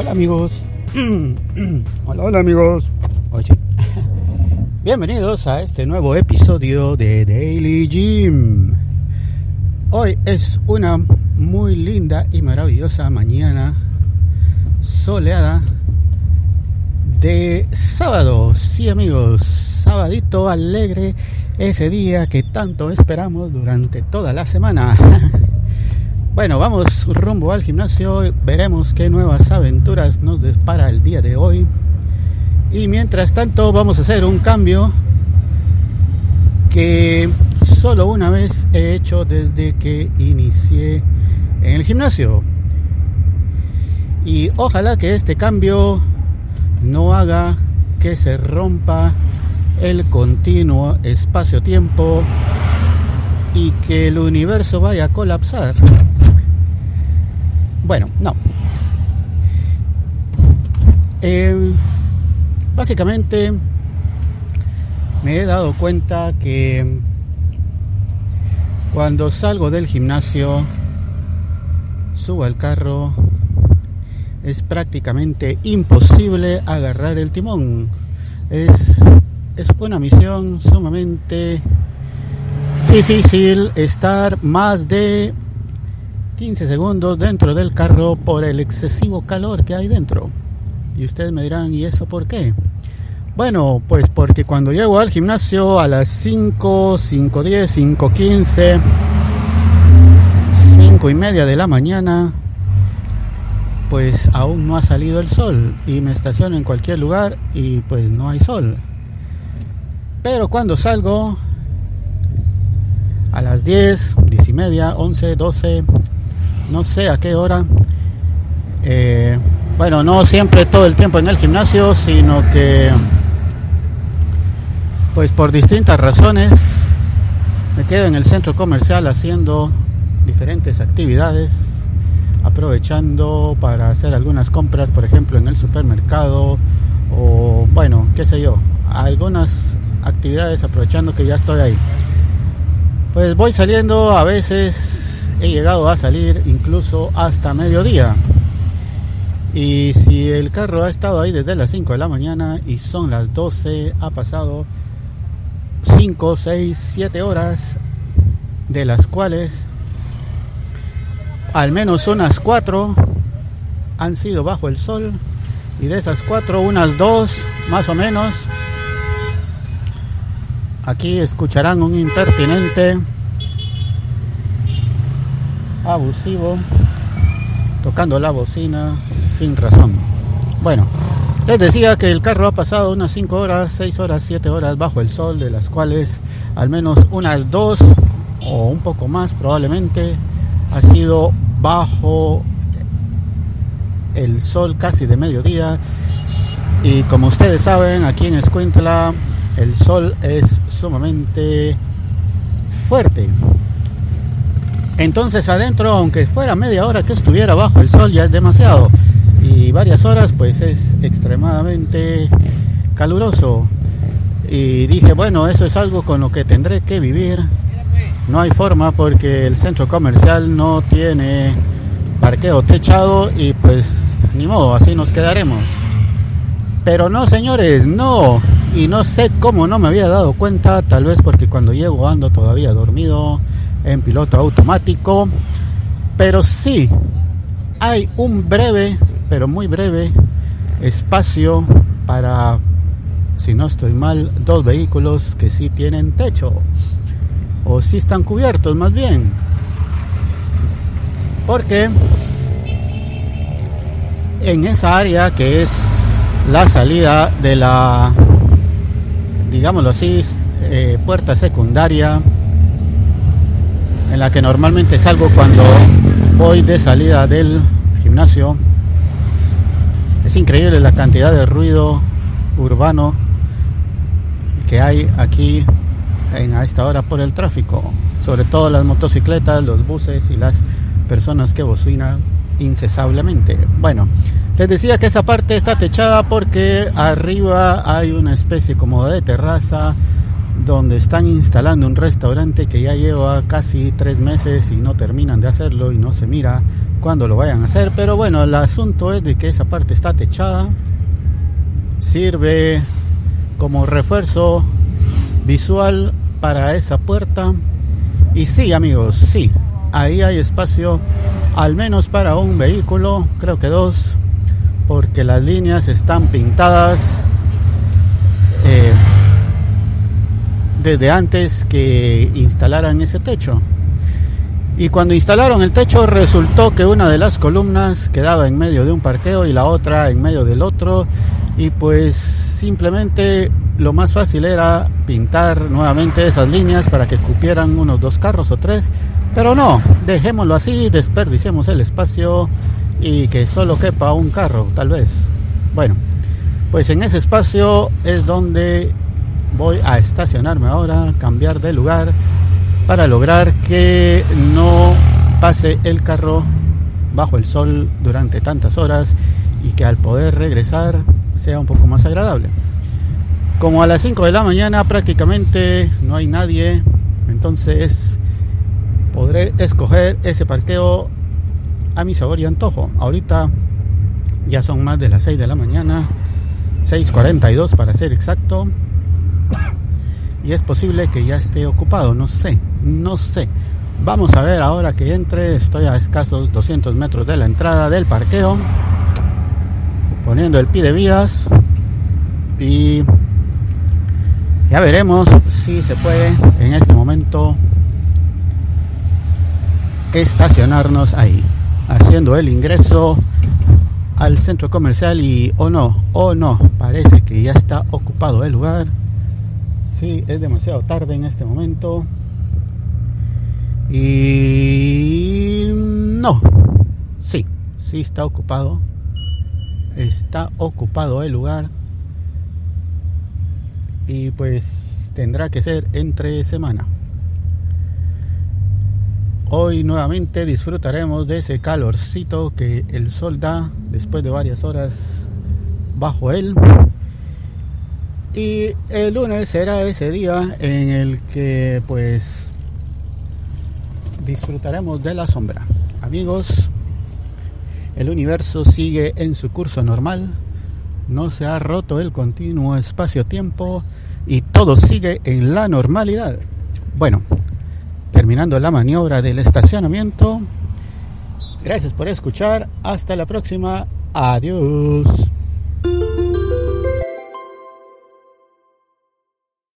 Hola amigos. Hola, hola amigos. Bienvenidos a este nuevo episodio de Daily Gym. Hoy es una muy linda y maravillosa mañana soleada de sábado. Sí amigos, sabadito alegre, ese día que tanto esperamos durante toda la semana. Bueno, vamos rumbo al gimnasio, veremos qué nuevas aventuras nos depara el día de hoy. Y mientras tanto vamos a hacer un cambio que solo una vez he hecho desde que inicié en el gimnasio. Y ojalá que este cambio no haga que se rompa el continuo espacio-tiempo y que el universo vaya a colapsar. Bueno, no. Eh, básicamente me he dado cuenta que cuando salgo del gimnasio, subo al carro, es prácticamente imposible agarrar el timón. Es, es una misión sumamente difícil estar más de 15 segundos dentro del carro por el excesivo calor que hay dentro. Y ustedes me dirán, ¿y eso por qué? Bueno, pues porque cuando llego al gimnasio a las 5, 5.10, 5.15, 5 y media de la mañana, pues aún no ha salido el sol y me estaciono en cualquier lugar y pues no hay sol. Pero cuando salgo a las 10, 10 y media, 11, 12, no sé a qué hora. Eh, bueno, no siempre todo el tiempo en el gimnasio, sino que pues por distintas razones me quedo en el centro comercial haciendo diferentes actividades, aprovechando para hacer algunas compras, por ejemplo, en el supermercado o bueno, qué sé yo, algunas actividades aprovechando que ya estoy ahí. Pues voy saliendo a veces he llegado a salir incluso hasta mediodía. Y si el carro ha estado ahí desde las 5 de la mañana y son las 12, ha pasado 5, 6, 7 horas, de las cuales al menos unas 4 han sido bajo el sol y de esas 4 unas 2 más o menos aquí escucharán un impertinente abusivo tocando la bocina sin razón. Bueno, les decía que el carro ha pasado unas 5 horas, 6 horas, 7 horas bajo el sol, de las cuales al menos unas 2 o un poco más probablemente ha sido bajo el sol casi de mediodía. Y como ustedes saben, aquí en Escuintla el sol es sumamente fuerte. Entonces adentro, aunque fuera media hora que estuviera bajo el sol, ya es demasiado. Y varias horas, pues es extremadamente caluroso. Y dije, bueno, eso es algo con lo que tendré que vivir. No hay forma porque el centro comercial no tiene parqueo techado y pues ni modo, así nos quedaremos. Pero no, señores, no. Y no sé cómo no me había dado cuenta, tal vez porque cuando llego ando todavía dormido en piloto automático. Pero sí, hay un breve, pero muy breve, espacio para, si no estoy mal, dos vehículos que sí tienen techo. O si están cubiertos más bien. Porque en esa área que es la salida de la, digámoslo así, eh, puerta secundaria en la que normalmente salgo cuando voy de salida del gimnasio. Es increíble la cantidad de ruido urbano que hay aquí en, a esta hora por el tráfico, sobre todo las motocicletas, los buses y las personas que bocinan incesablemente. Bueno, les decía que esa parte está techada porque arriba hay una especie como de terraza donde están instalando un restaurante que ya lleva casi tres meses y no terminan de hacerlo y no se mira cuando lo vayan a hacer. Pero bueno, el asunto es de que esa parte está techada. Sirve como refuerzo visual para esa puerta. Y sí, amigos, sí, ahí hay espacio al menos para un vehículo, creo que dos, porque las líneas están pintadas eh, desde antes que instalaran ese techo. Y cuando instalaron el techo resultó que una de las columnas quedaba en medio de un parqueo y la otra en medio del otro. Y pues simplemente lo más fácil era pintar nuevamente esas líneas para que cupieran unos dos carros o tres. Pero no, dejémoslo así, desperdiciemos el espacio y que solo quepa un carro, tal vez. Bueno, pues en ese espacio es donde voy a estacionarme ahora, cambiar de lugar para lograr que no pase el carro bajo el sol durante tantas horas y que al poder regresar sea un poco más agradable. Como a las 5 de la mañana prácticamente no hay nadie, entonces podré escoger ese parqueo a mi sabor y antojo. Ahorita ya son más de las 6 de la mañana, 6.42 para ser exacto y es posible que ya esté ocupado, no sé, no sé. Vamos a ver ahora que entre, estoy a escasos 200 metros de la entrada del parqueo, poniendo el pie de vías y ya veremos si se puede en este momento estacionarnos ahí, haciendo el ingreso al centro comercial y o no, o no, parece que ya está ocupado el lugar Sí, es demasiado tarde en este momento. Y no, sí, sí está ocupado. Está ocupado el lugar. Y pues tendrá que ser entre semana. Hoy nuevamente disfrutaremos de ese calorcito que el sol da después de varias horas bajo él. Y el lunes será ese día en el que pues disfrutaremos de la sombra. Amigos, el universo sigue en su curso normal, no se ha roto el continuo espacio-tiempo y todo sigue en la normalidad. Bueno, terminando la maniobra del estacionamiento, gracias por escuchar, hasta la próxima, adiós.